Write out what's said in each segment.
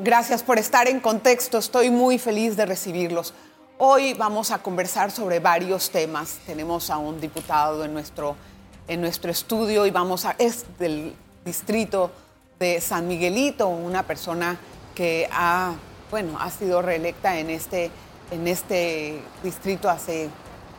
Gracias por estar en contexto. Estoy muy feliz de recibirlos. Hoy vamos a conversar sobre varios temas. Tenemos a un diputado en nuestro, en nuestro estudio y vamos a, es del distrito de San Miguelito, una persona que ha, bueno, ha sido reelecta en este, en este distrito hace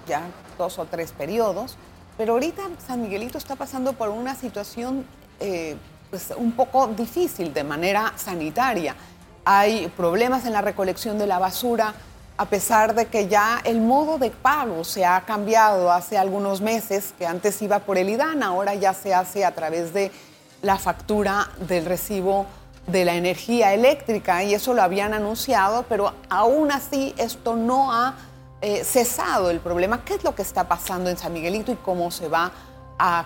ya dos o tres periodos. Pero ahorita San Miguelito está pasando por una situación eh, pues, un poco difícil de manera sanitaria. Hay problemas en la recolección de la basura, a pesar de que ya el modo de pago se ha cambiado hace algunos meses, que antes iba por el IDAN, ahora ya se hace a través de la factura del recibo de la energía eléctrica y eso lo habían anunciado, pero aún así esto no ha eh, cesado el problema. ¿Qué es lo que está pasando en San Miguelito y cómo se va a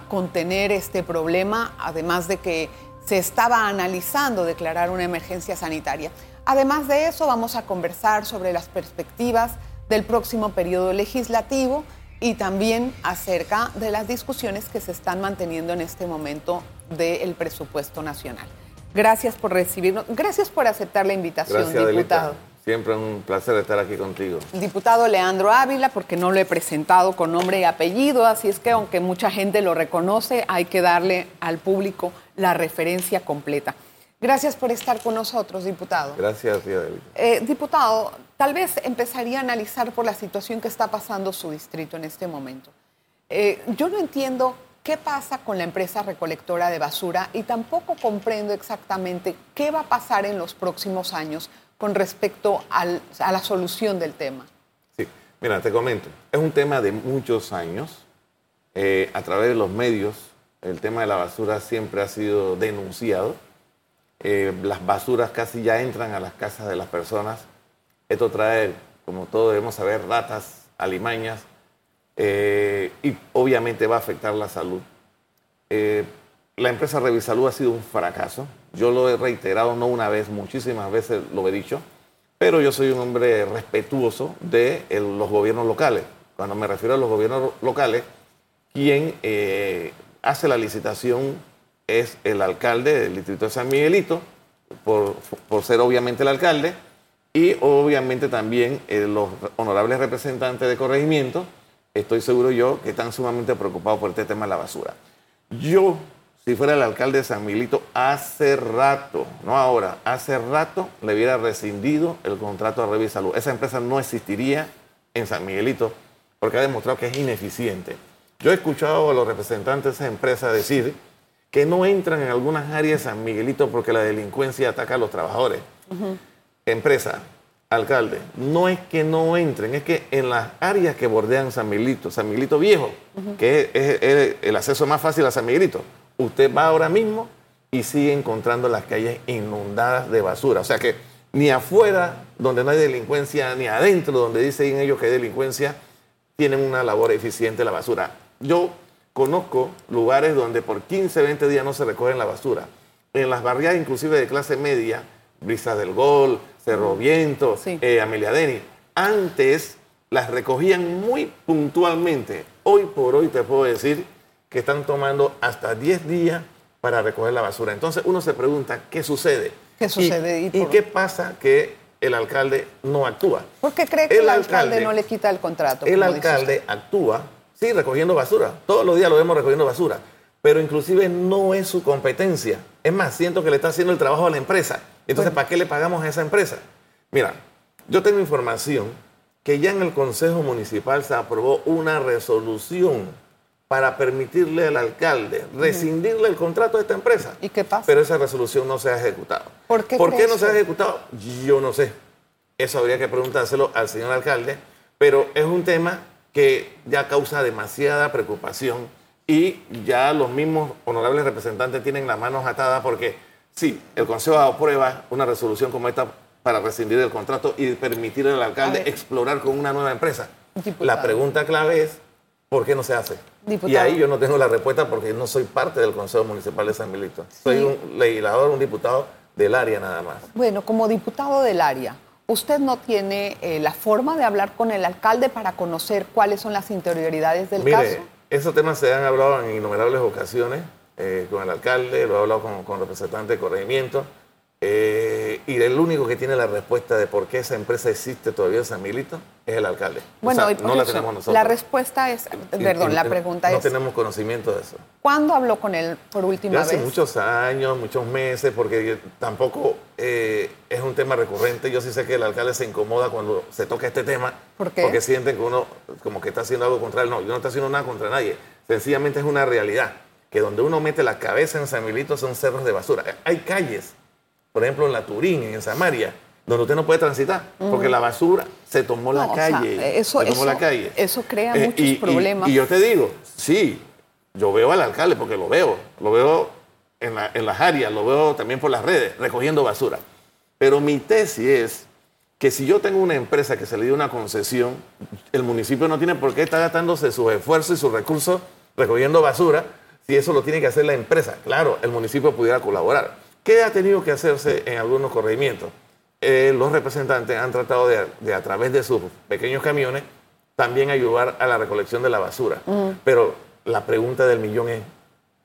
contener este problema, además de que se estaba analizando declarar una emergencia sanitaria. Además de eso, vamos a conversar sobre las perspectivas del próximo periodo legislativo y también acerca de las discusiones que se están manteniendo en este momento del presupuesto nacional. Gracias por recibirnos, gracias por aceptar la invitación, diputado. Siempre un placer estar aquí contigo. diputado Leandro Ávila, porque no lo he presentado con nombre y apellido, así es que aunque mucha gente lo reconoce, hay que darle al público la referencia completa. Gracias por estar con nosotros, diputado. Gracias, tía eh, diputado, tal vez empezaría a analizar por la situación que está pasando su distrito en este momento. Eh, yo no entiendo qué pasa con la empresa recolectora de basura y tampoco comprendo exactamente qué va a pasar en los próximos años con respecto a la solución del tema? Sí, mira, te comento, es un tema de muchos años. Eh, a través de los medios, el tema de la basura siempre ha sido denunciado. Eh, las basuras casi ya entran a las casas de las personas. Esto trae, como todos debemos saber, ratas, alimañas, eh, y obviamente va a afectar la salud. la empresa Revisalud ha sido un fracaso. Yo lo he reiterado no una vez, muchísimas veces lo he dicho, pero yo soy un hombre respetuoso de los gobiernos locales. Cuando me refiero a los gobiernos locales, quien eh, hace la licitación es el alcalde del distrito de San Miguelito, por, ser obviamente el alcalde, y obviamente también eh, los honorables representantes de corregimiento, estoy seguro yo que están sumamente preocupados por este tema de la basura. Yo si fuera el alcalde de San Miguelito, hace rato, no ahora, hace rato le hubiera rescindido el contrato a Revisalud. Esa empresa no existiría en San Miguelito porque ha demostrado que es ineficiente. Yo he escuchado a los representantes de esa empresa decir que no entran en algunas áreas de San Miguelito porque la delincuencia ataca a los trabajadores. Empresa, alcalde, no es que no entren, es que en las áreas que bordean San Miguelito, San Miguelito Viejo, que es el acceso más fácil a San Miguelito, usted va ahora mismo y sigue encontrando las calles inundadas de basura. O sea que ni afuera, donde no hay delincuencia, ni adentro, donde dicen ellos que hay delincuencia, tienen una labor eficiente la basura. Yo conozco lugares donde por 15, 20 días no se recogen la basura. En las barriadas inclusive de clase media, Brisas del Gol, Cerro Viento, eh, Amelia Deni, antes las recogían muy puntualmente. Hoy por hoy te puedo decir que están tomando hasta 10 días para recoger la basura. Entonces uno se pregunta, ¿qué sucede? ¿Qué sucede? ¿Y, qué pasa que el alcalde no actúa? ¿Por qué cree que el, alcalde, no le quita el contrato? El alcalde actúa, sí, recogiendo basura. Todos los días lo vemos recogiendo basura. Pero inclusive no es su competencia. Es más, siento que le está haciendo el trabajo a la empresa. Entonces, ¿para qué le pagamos a esa empresa? Mira, yo tengo información que ya en el Consejo Municipal se aprobó una resolución para permitirle al alcalde rescindirle el contrato a esta empresa. ¿Y qué pasa? Pero esa resolución no se ha ejecutado. ¿Por qué, ¿Por qué no se ha ejecutado? Yo no sé. Eso habría que preguntárselo al señor alcalde, pero es un tema que ya causa demasiada preocupación y ya los mismos honorables representantes tienen las manos atadas porque sí, el Consejo aprueba una resolución como esta para rescindir el contrato y permitir al alcalde explorar con una nueva empresa. La pregunta clave es, ¿por qué no se hace? Y ahí yo no tengo la respuesta porque no soy parte del Consejo Municipal de San Milito. Soy un legislador, un diputado del área nada más. Bueno, como diputado del área, ¿usted no tiene eh, la forma de hablar con el alcalde para conocer cuáles son las interioridades del caso? Esos temas se han hablado en innumerables ocasiones eh, con el alcalde, lo he hablado con, con representantes de corregimiento. Eh, y el único que tiene la respuesta de por qué esa empresa existe todavía en San Miguelito es el alcalde. Bueno, no la tenemos nosotros. La respuesta es, perdón, la pregunta es... No tenemos conocimiento de eso. ¿Cuándo habló con él por última hace vez? Hace muchos años, muchos meses, porque tampoco eh, es un tema recurrente. Yo sí sé que el alcalde se incomoda cuando se toca este tema. ¿Por qué? Porque sienten que uno como que está haciendo algo contra él. No, yo no estoy haciendo nada contra nadie. Sencillamente es una realidad que donde uno mete la cabeza en San Miguelito son cerros de basura. Hay calles, por ejemplo en la Turín, en Samaria, donde usted no puede transitar, porque la basura se tomó la calle. eso, tomó la calle. eso crea eh, muchos problemas. Y, yo te digo, sí, yo veo al alcalde porque lo veo, lo veo en, en las áreas, lo veo también por las redes, recogiendo basura. Pero mi tesis es que si yo tengo una empresa que se le dio una concesión, el municipio no tiene por qué estar gastándose sus esfuerzos y sus recursos recogiendo basura si eso lo tiene que hacer la empresa. Claro, el municipio pudiera colaborar. ¿Qué ha tenido que hacerse en algunos corregimientos? Eh, los representantes han tratado de, a través de sus pequeños camiones, también ayudar a la recolección de la basura. Pero la pregunta del millón es,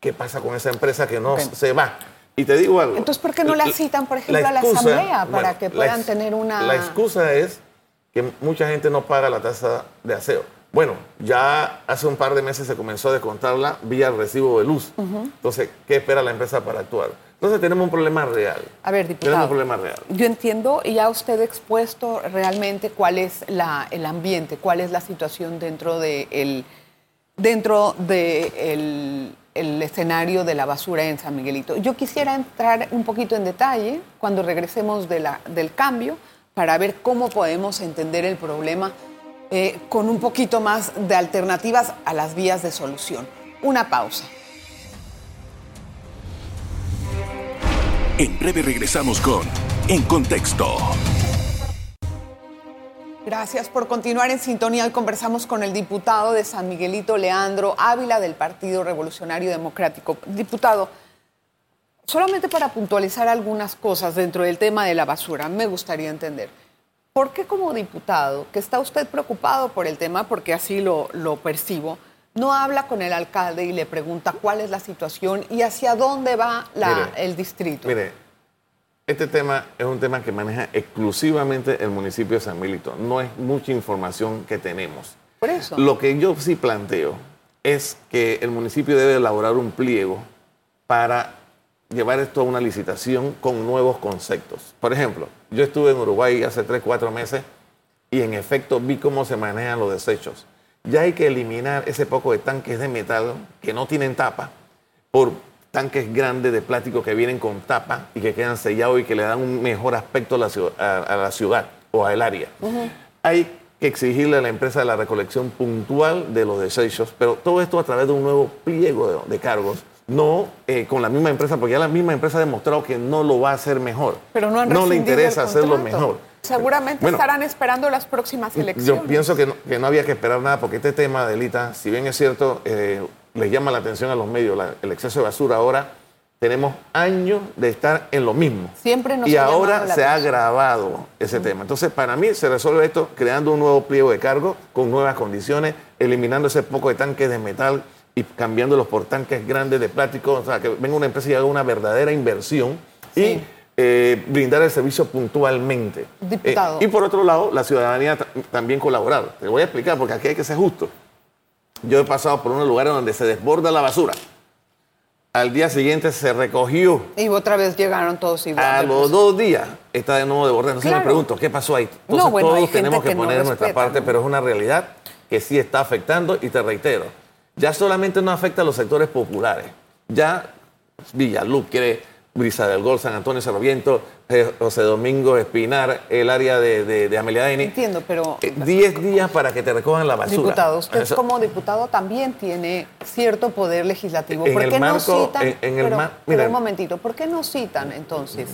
¿qué pasa con esa empresa que no se va? Y te digo algo. Entonces, ¿por qué no la citan, por ejemplo, a la asamblea para que puedan tener una... La excusa es que mucha gente no paga la tasa de aseo. Bueno, ya hace un par de meses se comenzó a descontarla vía el recibo de luz. Entonces, ¿qué espera la empresa para actuar? Entonces tenemos un problema real. A ver, diputado. Tenemos un problema real. Yo entiendo y ya usted ha expuesto realmente cuál es el ambiente, cuál es la situación dentro de el, dentro de el, escenario de la basura en San Miguelito. Yo quisiera entrar un poquito en detalle cuando regresemos de la, del cambio para ver cómo podemos entender el problema eh, con un poquito más de alternativas a las vías de solución. Una pausa. En breve regresamos con En Contexto. Gracias por continuar en sintonía. Hoy conversamos con el diputado de San Miguelito, Leandro Ávila, del Partido Revolucionario Democrático. Diputado, solamente para puntualizar algunas cosas dentro del tema de la basura, me gustaría entender. ¿Por qué como diputado, que está usted preocupado por el tema, porque así lo, percibo, no habla con el alcalde y le pregunta cuál es la situación y hacia dónde va el distrito? Mire, este tema es un tema que maneja exclusivamente el municipio de San Milito. No es mucha información que tenemos. Por eso. Lo que yo sí planteo es que el municipio debe elaborar un pliego para llevar esto a una licitación con nuevos conceptos. Por ejemplo, yo estuve en Uruguay hace 3, 4 meses y en efecto vi cómo se manejan los desechos. Ya hay que eliminar ese poco de tanques de metal que no tienen tapa por tanques grandes de plástico que vienen con tapa y que quedan sellados y que le dan un mejor aspecto a la ciudad, o al área. Hay que exigirle a la empresa la recolección puntual de los desechos, pero todo esto a través de un nuevo pliego de cargos no eh, con la misma empresa, porque ya la misma empresa ha demostrado que no lo va a hacer mejor. Pero no, han no le interesa hacerlo mejor. Seguramente estarán esperando las próximas elecciones. Yo pienso que no, había que esperar nada, porque este tema, Delita, si bien es cierto, eh, les llama la atención a los medios el exceso de basura ahora, tenemos años de estar en lo mismo. Siempre nos Y ahora se ha agravado ese tema. Entonces, para mí se resuelve esto creando un nuevo pliego de cargo con nuevas condiciones, eliminando ese poco de tanques de metal y cambiándolos por tanques grandes de plástico, o sea, que venga una empresa y haga una verdadera inversión y eh, brindar el servicio puntualmente. Diputado. Eh, y por otro lado, la ciudadanía también colaborar. Te voy a explicar, porque aquí hay que ser justo. Yo he pasado por unos lugares donde se desborda la basura. Al día siguiente se recogió. Y otra vez llegaron todos igual. A los dos días está de nuevo desbordado. Entonces me pregunto, ¿qué pasó ahí? Entonces todos tenemos que, poner nuestra parte, pero es una realidad que sí está afectando y te reitero, ya solamente no afecta a los sectores populares. Ya Villaluque, Brisa del Gol, San Antonio, Cerro Viento, eh, José Domingo, Espinar, el área de, de, de Entiendo, pero... Eh, diez días para que te recojan la basura. Diputado, usted como diputado también tiene cierto poder legislativo. ¿Por qué no citan... pero, un momentito, ¿por qué no citan entonces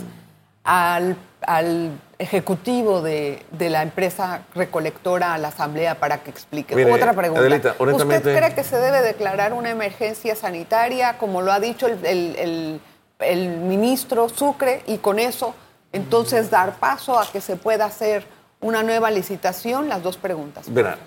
al, al ejecutivo de, la empresa recolectora a la Asamblea para que explique. Otra pregunta. ¿Usted cree que se debe declarar una emergencia sanitaria, como lo ha dicho el, ministro Sucre, y con eso entonces dar paso a que se pueda hacer una nueva licitación? Las dos preguntas. Verá,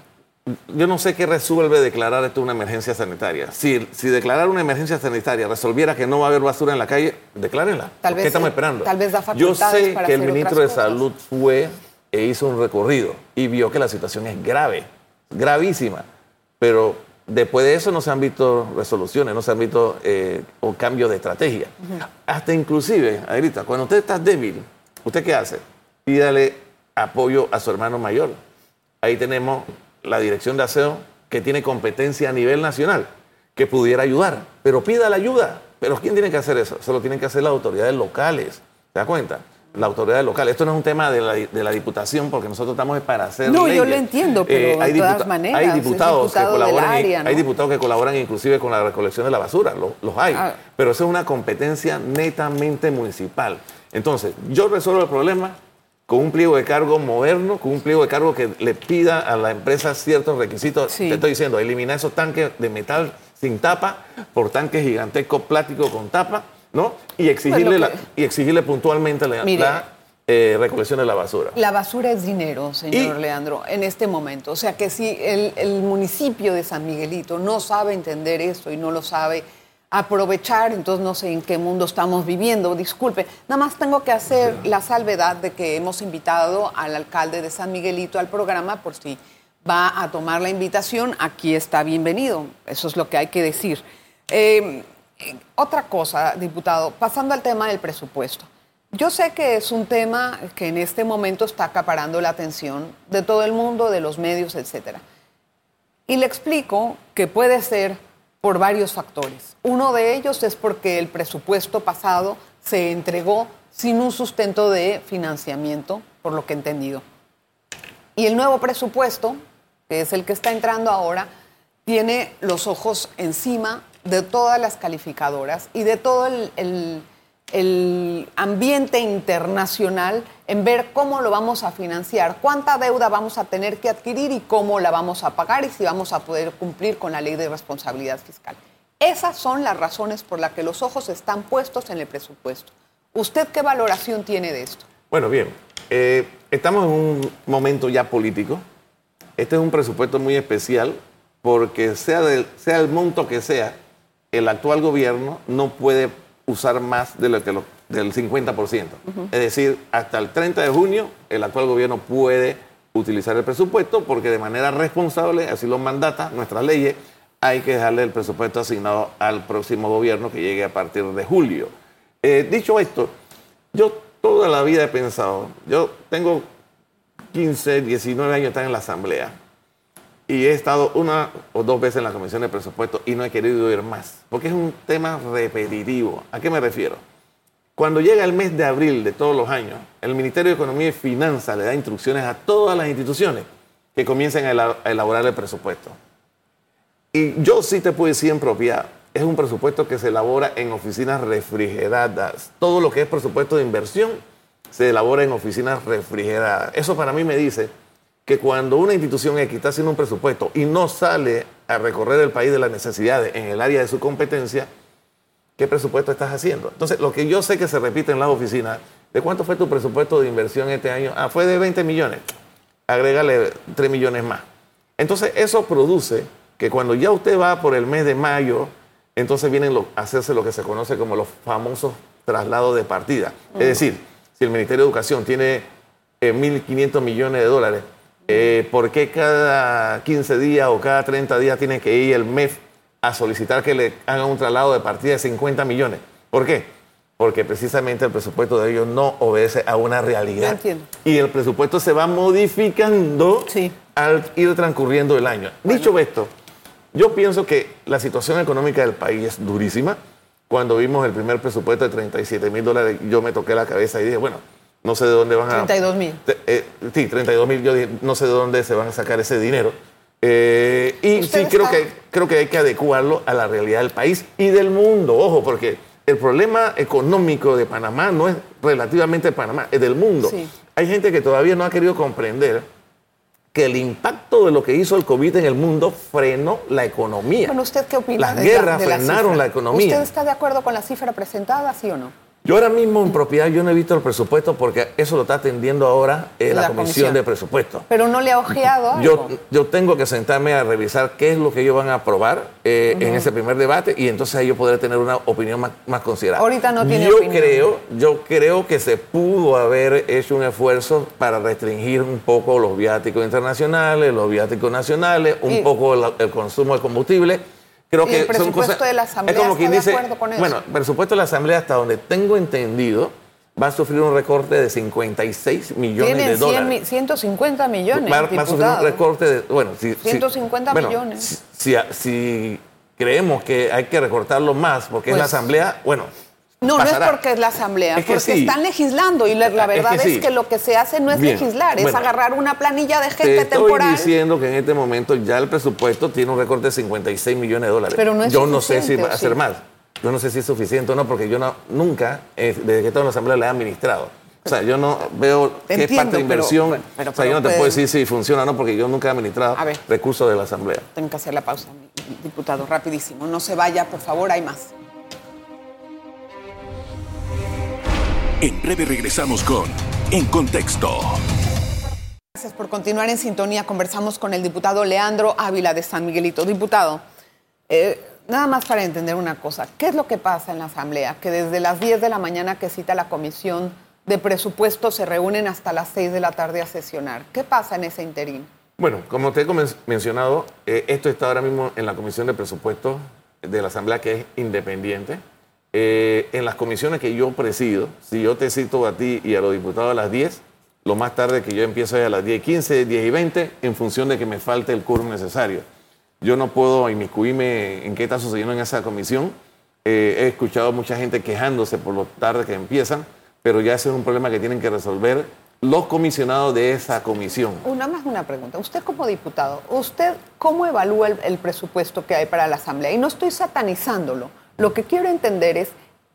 yo no sé qué resuelve declarar esto una emergencia sanitaria. Si, si declarar una emergencia sanitaria resolviera que no va a haber basura en la calle, declárenla. Tal vez, ¿Qué estamos esperando? tal vez da Yo sé para que el ministro de. Salud fue e hizo un recorrido y vio que la situación es grave, gravísima. Pero después de eso no se han visto resoluciones, no se han visto eh, o cambios de estrategia. Hasta inclusive, Adelita, cuando usted está débil, ¿usted qué hace? Pídale apoyo a su hermano mayor. Ahí tenemos la dirección de aseo que tiene competencia a nivel nacional, que pudiera ayudar, pero pida la ayuda. Pero ¿quién tiene que hacer eso? Eso lo tienen que hacer las autoridades locales. ¿Te das cuenta? La autoridad local. Esto no es un tema de la, de la diputación, porque nosotros estamos para hacer No, yo lo entiendo, pero de todas maneras, hay diputados diputado que colaboran, área, ¿no? hay diputados que colaboran inclusive con la recolección de la basura, lo- los hay. Ah. Pero eso es una competencia netamente municipal. Entonces, yo resuelvo el problema con un pliego de cargo moderno, con un pliego de cargo que le pida a la empresa ciertos requisitos. Sí. Te estoy diciendo, eliminar esos tanques de metal sin tapa por tanques gigantescos plásticos con tapa, ¿no? Y exigirle, Bueno, la- que- y exigirle puntualmente la, Mire. la, eh, recolección de la basura. La basura es dinero, señor Y- Leandro, en este momento. O sea que si el, el municipio de San Miguelito no sabe entender esto y no lo sabe aprovechar, entonces no sé en qué mundo estamos viviendo. Disculpe, nada más tengo que hacer la salvedad de que hemos invitado al alcalde de San Miguelito al programa por si va a tomar la invitación. Aquí está bienvenido. Eso es lo que hay que decir. Eh, otra cosa, diputado, pasando al tema del presupuesto. Yo sé que es un tema que en este momento está acaparando la atención de todo el mundo, de los medios, etcétera. Y le explico que puede ser por varios factores. Uno de ellos es porque el presupuesto pasado se entregó sin un sustento de financiamiento, por lo que he entendido. Y el nuevo presupuesto, que es el que está entrando ahora, tiene los ojos encima de todas las calificadoras y de todo el, el- el ambiente internacional en ver cómo lo vamos a financiar, cuánta deuda vamos a tener que adquirir y cómo la vamos a pagar y si vamos a poder cumplir con la ley de responsabilidad fiscal. Esas son las razones por las que los ojos están puestos en el presupuesto. ¿Usted qué valoración tiene de esto? Bueno, bien, eh, estamos en un momento ya político. Este es un presupuesto muy especial porque sea, del- sea el monto que sea, el actual gobierno no puede usar más del 50%. Es decir, hasta el 30 de junio el actual gobierno puede utilizar el presupuesto porque de manera responsable, así lo mandata nuestras leyes, hay que dejarle el presupuesto asignado al próximo gobierno que llegue a partir de julio. Eh, dicho esto, yo toda la vida he pensado, yo tengo 15, 19 años estar en la Asamblea y he estado una o dos veces en la Comisión de Presupuesto y no he querido ir más, porque es un tema repetitivo. ¿A qué me refiero? Cuando llega el mes de abril de todos los años, el Ministerio de Economía y Finanzas le da instrucciones a todas las instituciones que comiencen a ela- a elaborar el presupuesto. Y yo sí te puedo decir en propiedad, es un presupuesto que se elabora en oficinas refrigeradas. Todo lo que es presupuesto de inversión se elabora en oficinas refrigeradas. Eso para mí me dice que cuando una institución X está haciendo un presupuesto y no sale a recorrer el país de las necesidades en el área de su competencia, ¿qué presupuesto estás haciendo? Entonces, lo que yo sé que se repite en las oficinas, ¿de cuánto fue tu presupuesto de inversión este año? Ah, fue de 20 millones. Agrégale 3 millones más. Entonces, eso produce que cuando ya usted va por el mes de mayo, entonces vienen a hacerse lo que se conoce como los famosos traslados de partida. Es decir, si el Ministerio de Educación tiene eh, 1.500 millones de dólares, eh, ¿por qué cada 15 días o cada 30 días tiene que ir el MEF a solicitar que le hagan un traslado de partida de 50 millones? ¿Por qué? Porque precisamente el presupuesto de ellos no obedece a una realidad. Entiendo. Y el presupuesto se va modificando Sí. al ir transcurriendo el año. Dicho esto, yo pienso que la situación económica del país es durísima. Cuando vimos el primer presupuesto de 37 mil dólares, yo me toqué la cabeza y dije, bueno, no sé de dónde van a... 32,000. Te- eh, sí, 32 mil, yo dije, no sé de dónde se van a sacar ese dinero. Eh, y sí, creo que, creo que hay que adecuarlo a la realidad del país y del mundo. Ojo, porque el problema económico de Panamá no es relativamente Panamá, es del mundo. Sí. Hay gente que todavía no ha querido comprender que el impacto de lo que hizo el COVID en el mundo frenó la economía. Bueno, ¿usted qué opina? Las de la- guerras de la frenaron la economía. ¿Usted está de acuerdo con la cifra presentada, sí o no? Yo ahora mismo en propiedad yo no he visto el presupuesto porque eso lo está atendiendo ahora eh, la, La comisión, comisión. de presupuesto. Pero no le ha ojeado algo. Yo, yo tengo que sentarme a revisar qué es lo que ellos van a aprobar eh, en ese primer debate y entonces ahí yo podré tener una opinión más, más considerable. Ahorita no tiene yo opinión. Creo, yo creo que se pudo haber hecho un esfuerzo para restringir un poco los viáticos internacionales, los viáticos nacionales, un Y- poco el, el consumo de combustible. Creo ¿Y que el son presupuesto cosas, de la Asamblea es como está quien de dice, acuerdo con eso? bueno, el presupuesto de la Asamblea hasta donde tengo entendido va a sufrir un recorte de 56 millones Tienen de 100 dólares. mi- 150 millones, Va, va a sufrir un recorte de, bueno, si, si- 150 bueno, millones. Si creemos que hay que recortarlo más porque es la Pues- asamblea, bueno. No, pasará. no es porque es la asamblea, Es que porque sí. están legislando y la, la Es que verdad es que, lo que se hace no es Bien, legislar, es bueno. agarrar una planilla de Te gente estoy temporal. diciendo que en este momento ya el presupuesto tiene un recorte de 56 millones de dólares. Pero no es yo no sé si va a ¿o ser más. Yo no sé si es suficiente o no, porque yo no, nunca, eh, desde que estoy en la asamblea, le he administrado. O sea, yo no veo qué Entiendo, parte de inversión. pero- o sea, yo no te puedo decir si funciona o no, porque yo nunca he administrado recursos de la asamblea. Tengo que hacer la pausa, diputado, rapidísimo. No se vaya, por favor, hay más. En breve regresamos con En Contexto. Gracias por continuar en sintonía. Conversamos con el diputado Leandro Ávila de San Miguelito. Diputado, eh, nada más para entender una cosa. ¿Qué es lo que pasa en la Asamblea? Que desde las 10 de la mañana que cita la Comisión de Presupuesto se reúnen hasta las 6 de la tarde a sesionar. ¿Qué pasa en ese interín? Bueno, como te he mencionado, eh, esto está ahora mismo en la Comisión de Presupuestos de la Asamblea, que es independiente. Eh, en las comisiones que yo presido, si yo te cito a ti y a los diputados a las 10, lo más tarde que yo empiezo es a las 10 y 15, 10 y 20, en función de que me falte el quórum necesario. Yo no puedo inmiscuirme en qué está sucediendo en esa comisión. Eh, he escuchado mucha gente quejándose por lo tarde que empiezan, pero ya ese es un problema que tienen que resolver los comisionados de esa comisión. Una más una pregunta. Usted como diputado, ¿usted cómo evalúa el, el presupuesto que hay para la Asamblea? Y no estoy satanizándolo. Lo que quiero entender es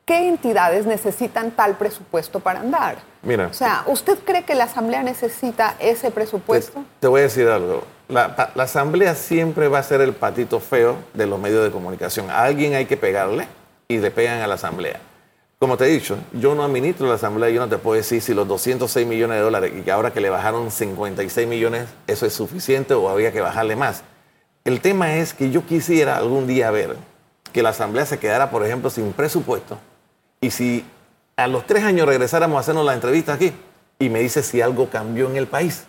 qué entidades necesitan tal presupuesto para andar. Mira. O sea, ¿usted cree que la Asamblea necesita ese presupuesto? te voy a decir algo. La, asamblea siempre va a ser el patito feo de los medios de comunicación. A alguien hay que pegarle y le pegan a la asamblea. Como te he dicho, yo no administro la asamblea, yo no te puedo decir si los 206 millones de dólares y que ahora que le bajaron 56 millones, eso es suficiente o habría que bajarle más. El tema es que yo quisiera algún día ver que la asamblea se quedara, por ejemplo, sin presupuesto y si a los tres años regresáramos a hacernos la entrevista aquí y me dice si algo cambió en el país.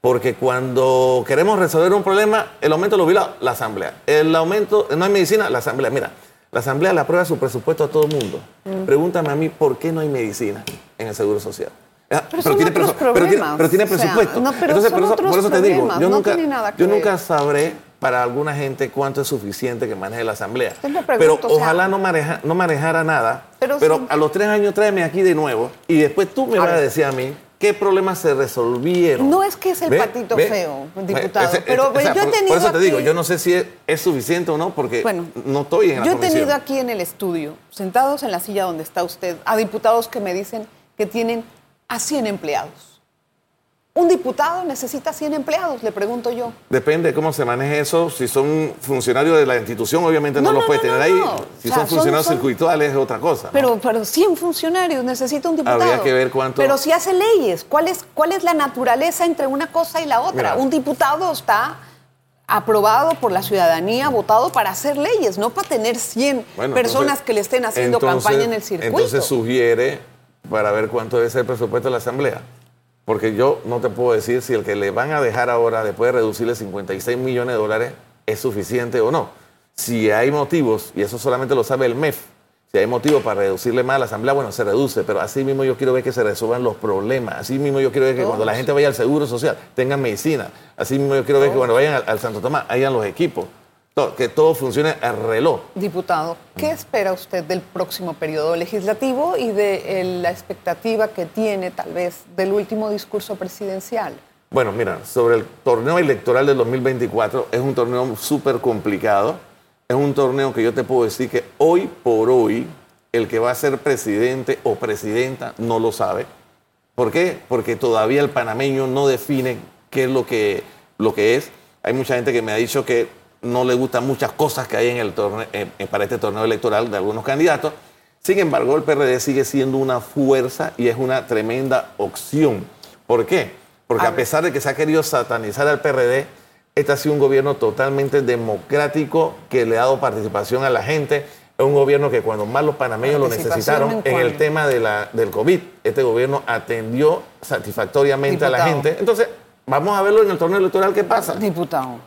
Porque cuando queremos resolver un problema, el aumento de los jubilados, la asamblea. El aumento, no hay medicina, la asamblea. Mira, la asamblea le aprueba su presupuesto a todo el mundo. Pregúntame a mí por qué no hay medicina en el seguro social. Ah, Pero son otros presu- pero tiene- pero tiene O sea, presupuesto. no, pero Entonces, son por eso, otros por eso te digo, yo, no nunca, tiene nada que yo nunca sabré para alguna gente cuánto es suficiente que maneje la asamblea. Pero pregunto, o sea- ojalá no, maneja- no manejara nada. Pero a los tres años tráeme aquí de nuevo y después tú me A vas a decir a mí qué problemas se resolvieron. No es que es el ¿Ve? patito ¿Ve? feo, diputado, ese- pero ese- o sea, yo he tenido Por eso te digo, aquí- yo no sé si es, es suficiente o no porque Bueno, no estoy en la Yo he comisión. tenido aquí en el estudio, sentados en la silla donde está usted, a diputados que me dicen que tienen a 100 empleados. ¿Un diputado necesita 100 empleados? Le pregunto yo. Depende de cómo se maneje eso. Si son funcionarios de la institución, obviamente no, No, los no, puede no, tener ahí. Si O sea, son funcionarios son- circuituales es otra cosa. Pero, pero 100 funcionarios necesita un diputado. Habría que ver cuánto- Pero si hace leyes, ¿cuál es, cuál es la naturaleza entre una cosa y la otra? Mira. Un diputado está aprobado por la ciudadanía, votado para hacer leyes, no para tener 100 Bueno, personas entonces- que le estén haciendo entonces- campaña en el circuito. Entonces sugiere para ver cuánto debe ser el presupuesto de la Asamblea. Porque yo no te puedo decir si el que le van a dejar ahora, después de reducirle 56 millones de dólares, es suficiente o no. Si hay motivos, y eso solamente lo sabe el MEF, si hay motivos para reducirle más a la Asamblea, bueno, se reduce, pero así mismo yo quiero ver que se resuelvan los problemas. Así mismo yo quiero ver que cuando la gente vaya al Seguro Social tengan medicina. Así mismo yo quiero ver que cuando vayan al, al Santo Tomás hayan los equipos. Que todo funcione al reloj. Diputado, ¿qué espera usted del próximo periodo legislativo y de eh, la expectativa que tiene tal vez del último discurso presidencial? Bueno, mira, sobre el torneo electoral del 2024, es un torneo súper complicado. Es un torneo que yo te puedo decir que hoy por hoy, el que va a ser presidente o presidenta no lo sabe. ¿Por qué? Porque todavía el panameño no define qué es lo que, lo que es. Hay mucha gente que me ha dicho que no le gustan muchas cosas que hay en el torneo, eh, eh, para este torneo electoral de algunos candidatos. Sin embargo, el PRD sigue siendo una fuerza y es una tremenda opción. ¿Por qué? Porque a, pesar de que se ha querido satanizar al PRD, este ha sido un gobierno totalmente democrático que le ha dado participación a la gente. Es un gobierno que cuando más los panameños lo necesitaron en, el tema de la, del COVID, este gobierno atendió satisfactoriamente a la gente. Entonces, vamos a verlo en el torneo electoral qué pasa. Diputado.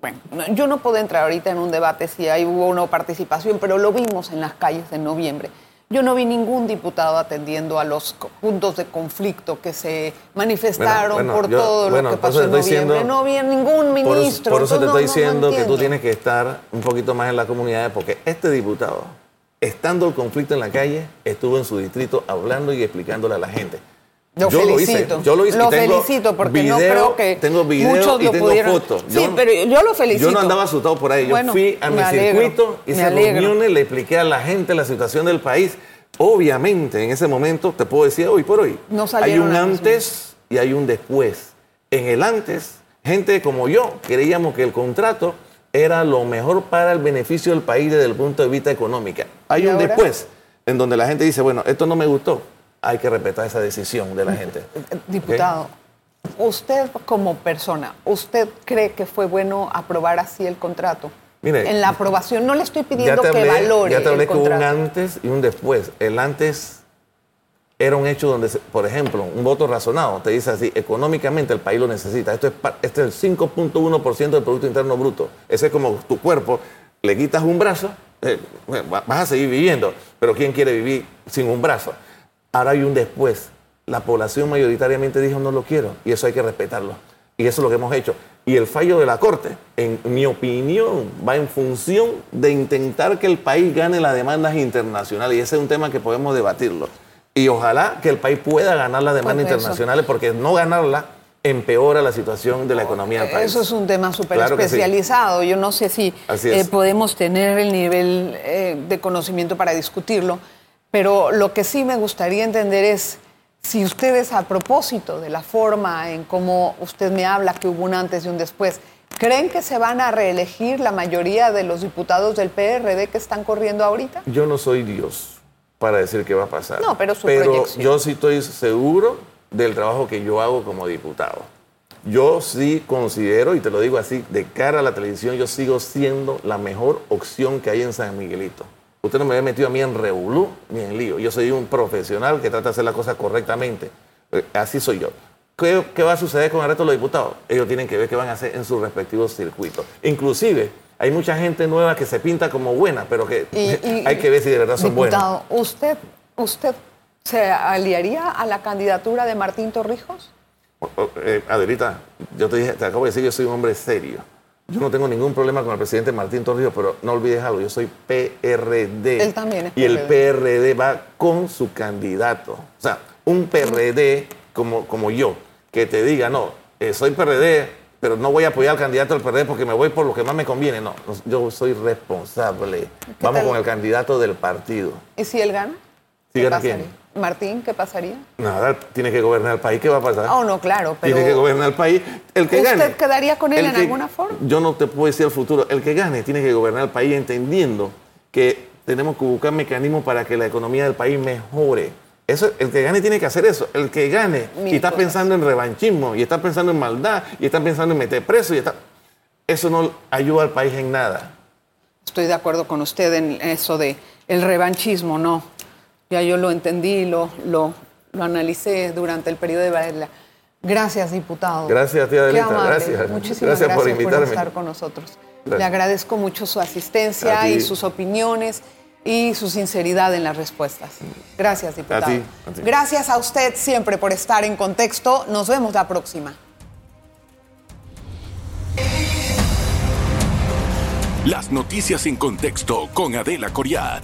Bueno, yo no puedo entrar ahorita en un debate si hay hubo o no participación, pero lo vimos en las calles en noviembre. Yo no vi ningún diputado atendiendo a los puntos de conflicto que se manifestaron por todo lo que pasó en noviembre. no vi ningún ministro. Por, eso te estoy diciendo que tú tienes que estar un poquito más en la comunidad, porque este diputado, estando el conflicto en la calle, estuvo en su distrito hablando y explicándole a la gente. Lo yo felicito. Lo hice, yo lo hice. Lo felicito porque no creo que tengo video muchos y lo tengo pudieron. fotos. Sí, pero yo lo felicito. Yo no andaba asustado por ahí. Yo fui a mi circuito, hice reuniones, le expliqué a la gente la situación del país. Obviamente, en ese momento, te puedo decir hoy por hoy, no hay un antes y hay un después. En el antes, gente como yo creíamos que el contrato era lo mejor para el beneficio del país desde el punto de vista económico. Hay un después, en donde la gente dice, bueno, esto no me gustó, hay que respetar esa decisión de la gente. Diputado, usted como persona, ¿usted cree que fue bueno aprobar así el contrato? Mire, en la aprobación no le estoy pidiendo que valore. Ya te hablé con un antes y un después. El antes era un hecho donde, por ejemplo, un voto razonado te dice así, económicamente el país lo necesita. Esto es, este es el 5.1% del Producto Interno Bruto. Ese es como tu cuerpo, le quitas un brazo, eh, vas a seguir viviendo, pero ¿quién quiere vivir sin un brazo? Ahora hay un después. La población mayoritariamente dijo no lo quiero y eso hay que respetarlo. Y eso es lo que hemos hecho. Y el fallo de la Corte, en mi opinión, va en función de intentar que el país gane las demandas internacionales. Y ese es un tema que podemos debatirlo. Y ojalá que el país pueda ganar las demandas internacionales, porque no ganarla empeora la situación de la economía del país. Eso es un tema súper especializado. Yo no sé si eh, podemos tener el nivel eh, de conocimiento para discutirlo. Pero lo que sí me gustaría entender es si ustedes a propósito de la forma en cómo usted me habla que hubo un antes y un después, ¿creen que se van a reelegir la mayoría de los diputados del PRD que están corriendo ahorita? Yo no soy Dios para decir qué va a pasar. No, pero su Pero yo sí estoy seguro del trabajo que yo hago como diputado. Yo sí considero, y te lo digo así, de cara a la televisión, yo sigo siendo la mejor opción que hay en San Miguelito. Usted no me había metido a mí en revolú ni en lío. Yo soy un profesional que trata de hacer las cosas correctamente. Eh, así soy yo. ¿Qué, va a suceder con el resto de los diputados? Ellos tienen que ver qué van a hacer en sus respectivos circuitos. Inclusive, hay mucha gente nueva que se pinta como buena, pero que hay que ver si de verdad son diputado, ¿usted, ¿usted se aliaría a la candidatura de Martín Torrijos? Eh, Adelita, yo te, dije, te acabo de decir, yo soy un hombre serio. Yo no tengo ningún problema con el presidente Martín Torrijos, pero no olvides algo, yo soy PRD. Él también es PRD. Y el PRD va con su candidato. O sea, un PRD como, como yo, que te diga, no, eh, soy PRD, pero no voy a apoyar al candidato del PRD porque me voy por lo que más me conviene. No, yo soy responsable. Vamos con el candidato del partido. ¿Y si él gana? ¿Si gana quién? Martín, ¿qué pasaría? Nada, tiene que gobernar el país. ¿Qué va a pasar? Oh, no, claro, pero... Tiene que gobernar el país. El que ¿Usted quedaría con él en alguna forma? Yo no te puedo decir el futuro. El que gane tiene que gobernar el país entendiendo que tenemos que buscar mecanismos para que la economía del país mejore. Eso, el que gane tiene que hacer eso. El que gane y está pensando en revanchismo, y está pensando en maldad, y está pensando en meter preso, y está... eso no ayuda al país en nada. Estoy de acuerdo con usted en eso de el revanchismo, no. Ya yo lo entendí, lo, lo, lo analicé durante el periodo de Varela. Gracias, diputado. Gracias, tía Adelita. Gracias. Muchísimas gracias, por, invitarme. estar con nosotros. Le agradezco mucho su asistencia y sus opiniones y su sinceridad en las respuestas. Gracias, diputado. Gracias a usted siempre por estar en contexto. Nos vemos la próxima. Las noticias en contexto con Adela Coriat.